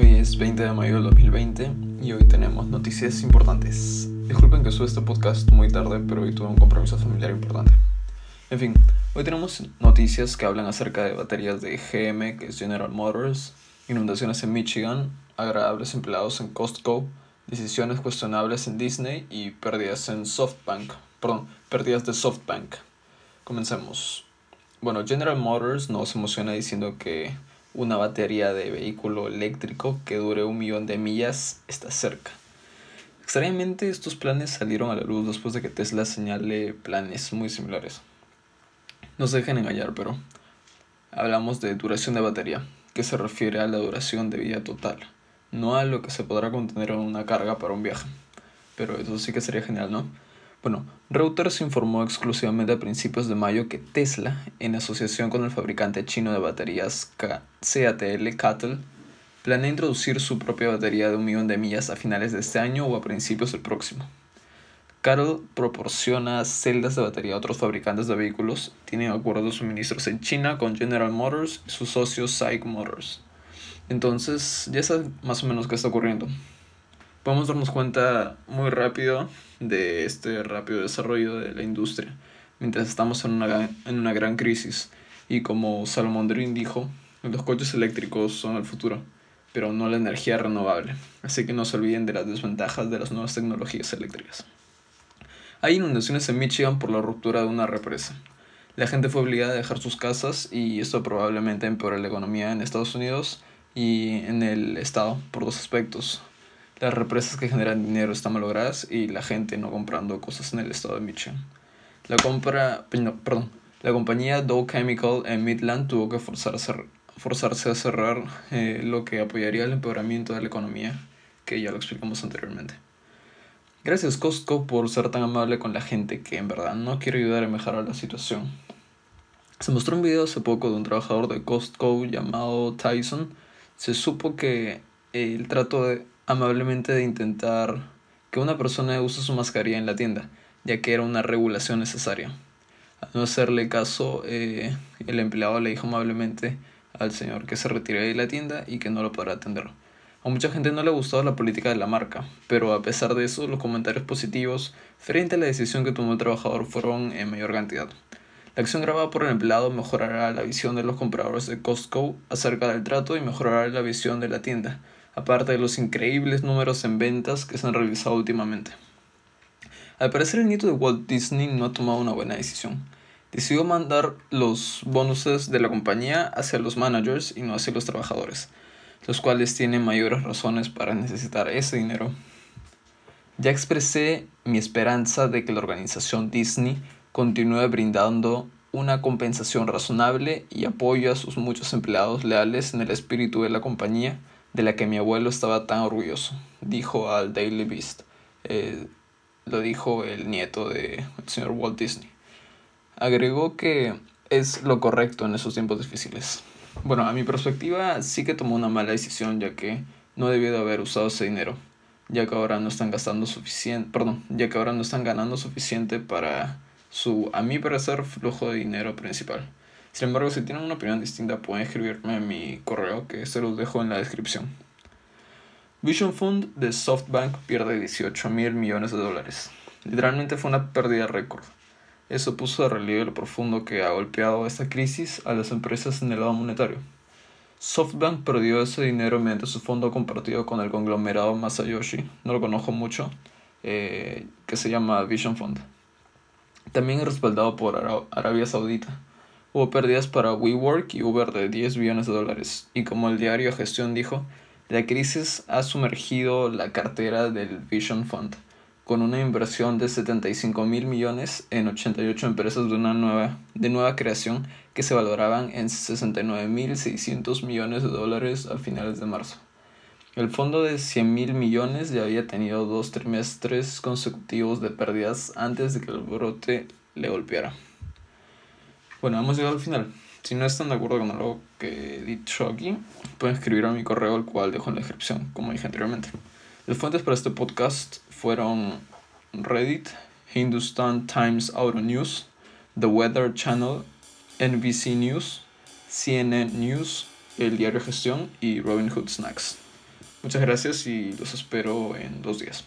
20 de mayo del 2020 y hoy tenemos noticias importantes. Disculpen que sube este podcast muy tarde, pero hoy tuve un compromiso familiar importante. En fin, hoy tenemos noticias que hablan acerca de baterías de GM, que es General Motors, inundaciones en Michigan, agradables empleados en Costco, decisiones cuestionables en Disney y pérdidas en SoftBank. Perdón, pérdidas de SoftBank. Comencemos. Bueno, General Motors nos emociona diciendo que una batería de vehículo eléctrico que dure un millón de millas está cerca. Extrañamente estos planes salieron a la luz después de que Tesla señale planes muy similares. No se dejen engañar, pero hablamos de duración de batería, que se refiere a la duración de vida total, no a lo que se podrá contener en una carga para un viaje. Pero eso sí que sería genial, ¿no? Bueno, Reuters informó exclusivamente a principios de mayo que Tesla, en asociación con el fabricante chino de baterías CATL Cattle, planea introducir su propia batería de un millón de millas a finales de este año o a principios del próximo. Cattle proporciona celdas de batería a otros fabricantes de vehículos, tienen acuerdos de suministros en China con General Motors y sus socios SAIC Motors. Entonces, ya sabes más o menos qué está ocurriendo podemos darnos cuenta muy rápido de este rápido desarrollo de la industria, mientras estamos en una, en una gran crisis. Y como Salomón Dream dijo, los coches eléctricos son el futuro, pero no la energía renovable. Así que no se olviden de las desventajas de las nuevas tecnologías eléctricas. Hay inundaciones en Michigan por la ruptura de una represa. La gente fue obligada a dejar sus casas y esto probablemente empeora la economía en Estados Unidos y en el estado por dos aspectos las represas que generan dinero están malogradas y la gente no comprando cosas en el estado de Michigan. La compra, perdón, la compañía Dow Chemical en Midland tuvo que forzarse, forzarse a cerrar eh, lo que apoyaría el empeoramiento de la economía, que ya lo explicamos anteriormente. Gracias Costco por ser tan amable con la gente que en verdad no quiere ayudar a mejorar la situación. Se mostró un video hace poco de un trabajador de Costco llamado Tyson. Se supo que el trato de, amablemente de intentar que una persona use su mascarilla en la tienda, ya que era una regulación necesaria. Al no hacerle caso, eh, el empleado le dijo amablemente al señor que se retire de la tienda y que no lo podrá atender. A mucha gente no le gustó la política de la marca, pero a pesar de eso, los comentarios positivos frente a la decisión que tomó el trabajador fueron en mayor cantidad. La acción grabada por el empleado mejorará la visión de los compradores de Costco acerca del trato y mejorará la visión de la tienda, aparte de los increíbles números en ventas que se han realizado últimamente. Al parecer el nieto de Walt Disney no ha tomado una buena decisión. Decidió mandar los bonuses de la compañía hacia los managers y no hacia los trabajadores, los cuales tienen mayores razones para necesitar ese dinero. Ya expresé mi esperanza de que la organización Disney continúe brindando una compensación razonable y apoyo a sus muchos empleados leales en el espíritu de la compañía de la que mi abuelo estaba tan orgulloso, dijo al Daily Beast. Eh, lo dijo el nieto del señor Walt Disney. Agregó que es lo correcto en esos tiempos difíciles. Bueno, a mi perspectiva sí que tomó una mala decisión ya que no debió de haber usado ese dinero, ya que ahora no están gastando suficiente, perdón, ya que ahora no están ganando suficiente para su, a mi parecer, flujo de dinero principal. Sin embargo, si tienen una opinión distinta, pueden escribirme en mi correo que se los dejo en la descripción. Vision Fund de SoftBank pierde 18 mil millones de dólares. Literalmente fue una pérdida récord. Eso puso de relieve lo profundo que ha golpeado esta crisis a las empresas en el lado monetario. SoftBank perdió ese dinero mediante su fondo compartido con el conglomerado Masayoshi, no lo conozco mucho, eh, que se llama Vision Fund. También es respaldado por Arabia Saudita Hubo pérdidas para WeWork y Uber de 10 billones de dólares. Y como el diario Gestión dijo, la crisis ha sumergido la cartera del Vision Fund, con una inversión de 75 mil millones en 88 empresas de, nueva, de nueva creación que se valoraban en 69 mil 600 millones de dólares a finales de marzo. El fondo de 100 mil millones ya había tenido dos trimestres consecutivos de pérdidas antes de que el brote le golpeara. Bueno, hemos llegado al final. Si no están de acuerdo con algo que he dicho aquí, pueden escribir a mi correo, el cual dejo en la descripción, como dije anteriormente. Las fuentes para este podcast fueron Reddit, Hindustan Times Auto News, The Weather Channel, NBC News, CNN News, el diario Gestión y Robin Hood Snacks. Muchas gracias y los espero en dos días.